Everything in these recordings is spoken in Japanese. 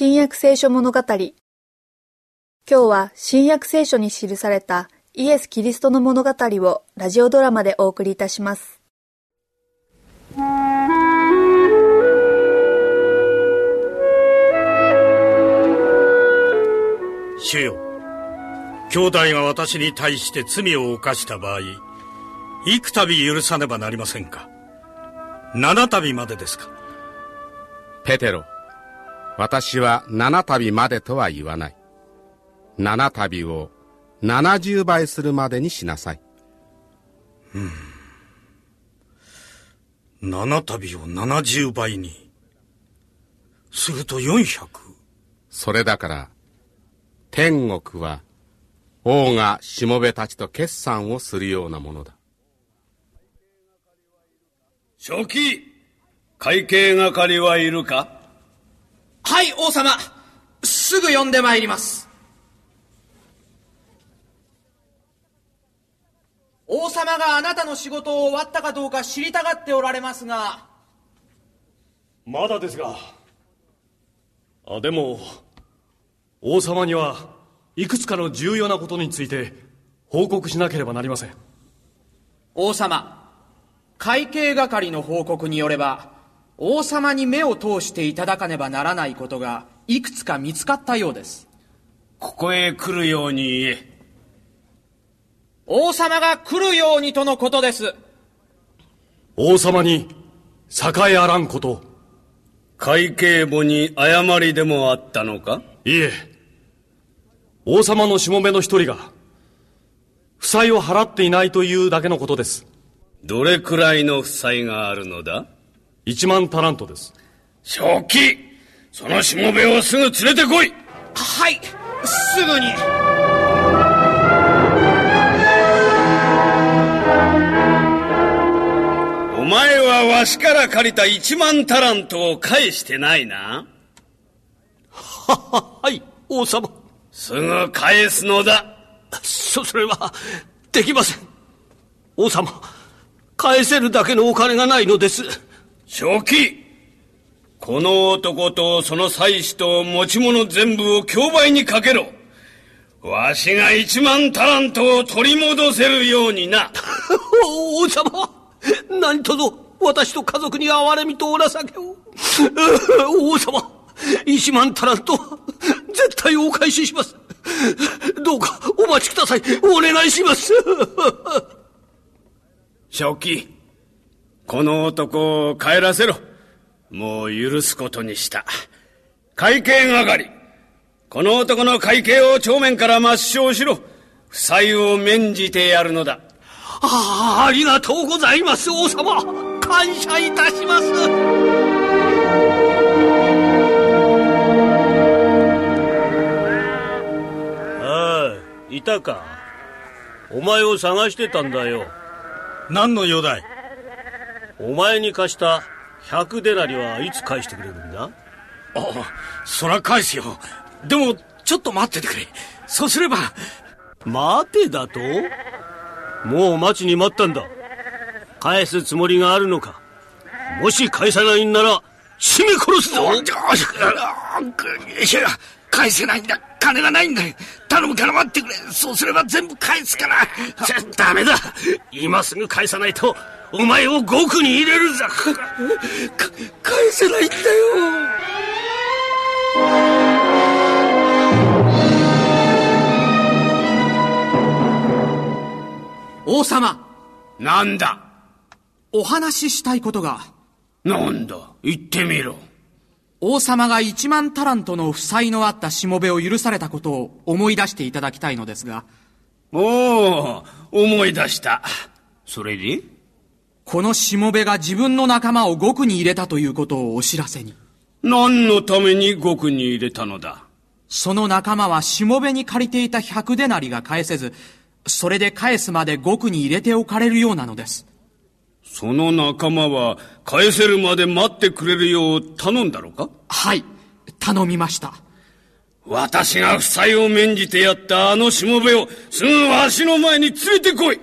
新約聖書物語。今日は新約聖書に記されたイエス・キリストの物語をラジオドラマでお送りいたします。主よ兄弟が私に対して罪を犯した場合幾度許さねばなりませんか。七度までですか。ペテロ私は七度までとは言わない。七度を七十倍するまでにしなさい。うん。七度を七十倍に。すると四百。それだから天国は王がしもべたちと決算をするようなものだ。初期会計係はいるか？はい王様すぐ呼んでまいります。王様があなたの仕事を終わったかどうか知りたがっておられますが。まだですが。あでも王様にはいくつかの重要なことについて報告しなければなりません。王様会計係の報告によれば王様に目を通していただかねばならないことがいくつか見つかったようです。ここへ来るように。言え王様が来るようにとのことです。王様に栄えあらんこと。会計簿に誤りでもあったのか？いえ。王様のしもべの一人が負債を払っていないというだけのことです。どれくらいの負債があるのだ？一万タラントです。正気。そのしもべをすぐ連れてこい。はい。すぐに。お前はわしから借りた一万タラントを返してないな。はははい。王様。すぐ返すのだ。そそれはできません。王様返せるだけのお金がないのです正気。この男とその妻子と持ち物全部を競売にかけろ。わしが一万タラントを取り戻せるようにな。王様何とぞ私と家族に憐れみとお情けを。王様一万タラント絶対お返しします。どうかお待ちください。お願いします。正気この男を帰らせろ。もう許すことにした。会計係この男の会計を帳面から抹消しろ。負債を免じてやるのだ。あありがとうございます王様。感謝いたします。ああいたか。お前を探してたんだよ。何の用だい？お前に貸した100デナリはいつ返してくれるんだ？あそら返すよ。でもちょっと待っててくれ。そうすれば。待てだと？もう待ちに待ったんだ。返すつもりがあるのか？もし返さないんなら締め殺すぞ！返せないんだ金がないんだ頼むから待ってくれそうすれば全部返すからダメだ今すぐ返さないとお前を獄に入れるぞ。返せないんだよ。王様。なんだ？お話ししたいことが。なんだ？言ってみろ。王様が一万タラントの負債のあったしもべを許されたことを思い出していただきたいのですが。おお思い出した。それで？このしもべが自分の仲間を獄に入れたということをお知らせに。何のために獄に入れたのだ？その仲間はしもべに借りていた百デナリが返せずそれで返すまで獄に入れておかれるようなのです。その仲間は返せるまで待ってくれるよう頼んだろか？はい頼みました。私が負債を免じてやったあのしもべをすぐわしの前に連れてこい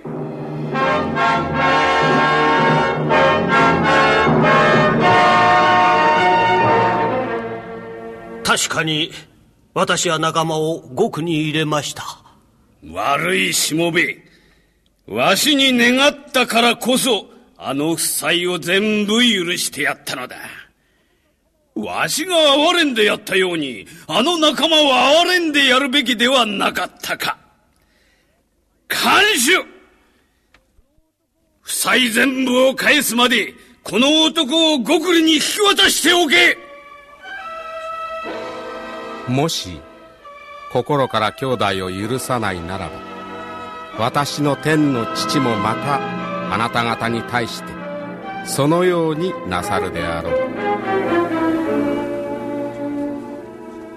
確かに私は仲間を獄に入れました。悪いしもべ。わしに願ったからこそあの負債を全部許してやったのだ。わしが哀れんでやったようにあの仲間は哀れんでやるべきではなかったか。看守負債全部を返すまでこの男を獄里に引き渡しておけ。もし心から兄弟を許さないならば私の天の父もまたあなた方に対してそのようになさるであろう。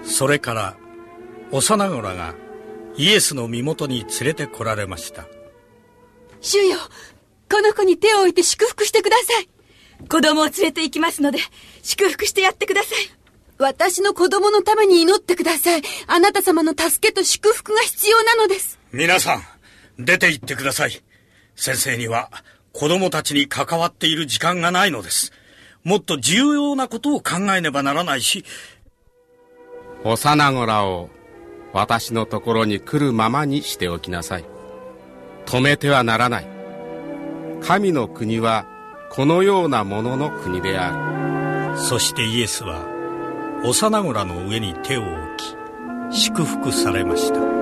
それから幼子らがイエスの身元に連れてこられました。主よこの子に手を置いて祝福してください子供を連れて行きますので祝福してやってください私の子供のために祈ってください。あなた様の助けと祝福が必要なのです。皆さん、出て行ってください。先生には子供たちに関わっている時間がないのです。もっと重要なことを考えねばならないし。幼子らを私のところに来るままにしておきなさい。止めてはならない。神の国はこのようなものの国である。そしてイエスは幼子らの上に手を置き祝福されました